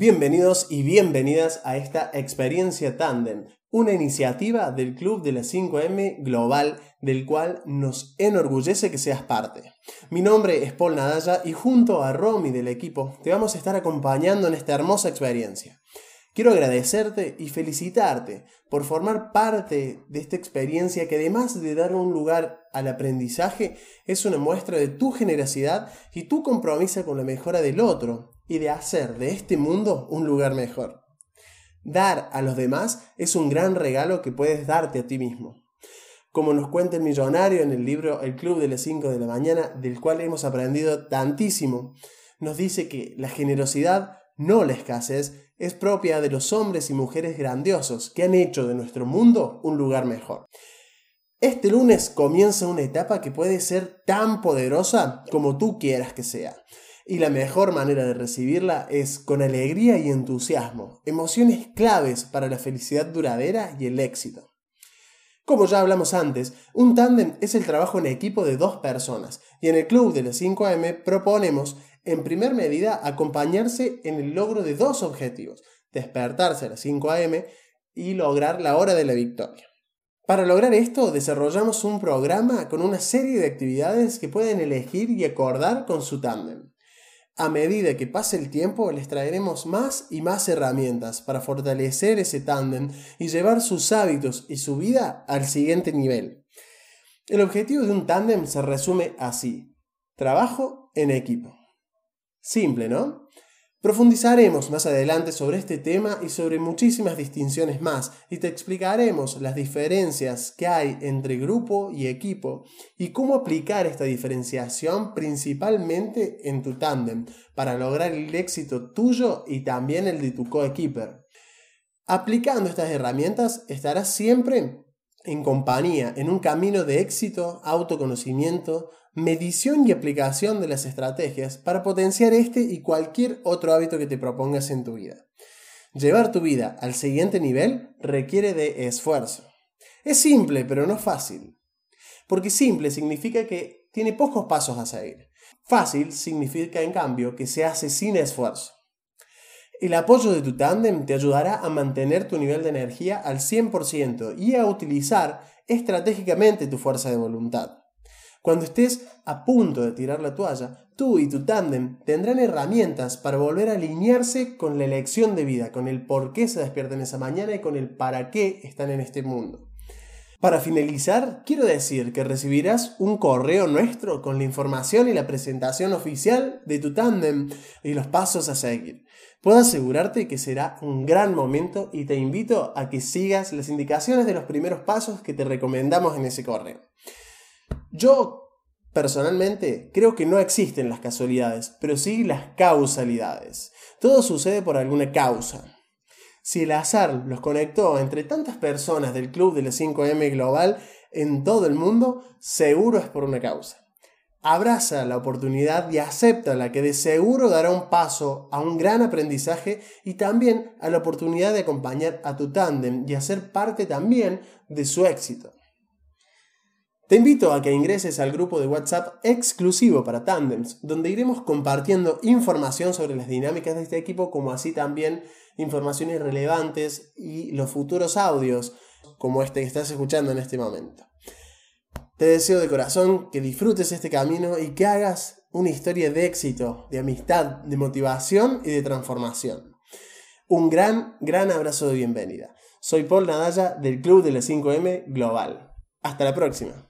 Bienvenidos y bienvenidas a esta experiencia Tandem, una iniciativa del Club de las 5M Global, del cual nos enorgullece que seas parte. Mi nombre es Paul Nadalla y junto a Romy del equipo te vamos a estar acompañando en esta hermosa experiencia. Quiero agradecerte y felicitarte por formar parte de esta experiencia que además de dar un lugar al aprendizaje, es una muestra de tu generosidad y tu compromiso con la mejora del otro y de hacer de este mundo un lugar mejor. Dar a los demás es un gran regalo que puedes darte a ti mismo. Como nos cuenta el millonario en el libro El Club de las 5 de la mañana, del cual hemos aprendido tantísimo, nos dice que la generosidad, no la escasez, es propia de los hombres y mujeres grandiosos que han hecho de nuestro mundo un lugar mejor. Este lunes comienza una etapa que puede ser tan poderosa como tú quieras que sea. Y la mejor manera de recibirla es con alegría y entusiasmo, emociones claves para la felicidad duradera y el éxito. Como ya hablamos antes, un tándem es el trabajo en equipo de dos personas, y en el club de las 5am proponemos en primer medida, acompañarse en el logro de dos objetivos, despertarse a las 5 a.m. y lograr la hora de la victoria. Para lograr esto, desarrollamos un programa con una serie de actividades que pueden elegir y acordar con su tándem. A medida que pase el tiempo, les traeremos más y más herramientas para fortalecer ese tándem y llevar sus hábitos y su vida al siguiente nivel. El objetivo de un tándem se resume así. Trabajo en equipo. Simple, ¿no? Profundizaremos más adelante sobre este tema y sobre muchísimas distinciones más y te explicaremos las diferencias que hay entre grupo y equipo y cómo aplicar esta diferenciación principalmente en tu tándem para lograr el éxito tuyo y también el de tu coequiper. Aplicando estas herramientas estarás siempre en compañía, en un camino de éxito, autoconocimiento, medición y aplicación de las estrategias para potenciar este y cualquier otro hábito que te propongas en tu vida. Llevar tu vida al siguiente nivel requiere de esfuerzo. Es simple, pero no fácil. Porque simple significa que tiene pocos pasos a seguir. Fácil significa, en cambio, que se hace sin esfuerzo. El apoyo de tu tándem te ayudará a mantener tu nivel de energía al 100% y a utilizar estratégicamente tu fuerza de voluntad. Cuando estés a punto de tirar la toalla, tú y tu tándem tendrán herramientas para volver a alinearse con la elección de vida, con el por qué se despiertan esa mañana y con el para qué están en este mundo. Para finalizar, quiero decir que recibirás un correo nuestro con la información y la presentación oficial de tu tándem y los pasos a seguir. Puedo asegurarte que será un gran momento y te invito a que sigas las indicaciones de los primeros pasos que te recomendamos en ese correo. Yo, personalmente, creo que no existen las casualidades, pero sí las causalidades. Todo sucede por alguna causa. Si el azar los conectó entre tantas personas del club de las 5M Global en todo el mundo, seguro es por una causa. Abraza la oportunidad y acepta la que de seguro dará un paso a un gran aprendizaje y también a la oportunidad de acompañar a tu tándem y hacer parte también de su éxito. Te invito a que ingreses al grupo de WhatsApp exclusivo para Tandems, donde iremos compartiendo información sobre las dinámicas de este equipo, como así también informaciones relevantes y los futuros audios, como este que estás escuchando en este momento. Te deseo de corazón que disfrutes este camino y que hagas una historia de éxito, de amistad, de motivación y de transformación. Un gran, gran abrazo de bienvenida. Soy Paul Nadalla del Club de las 5M Global. Hasta la próxima.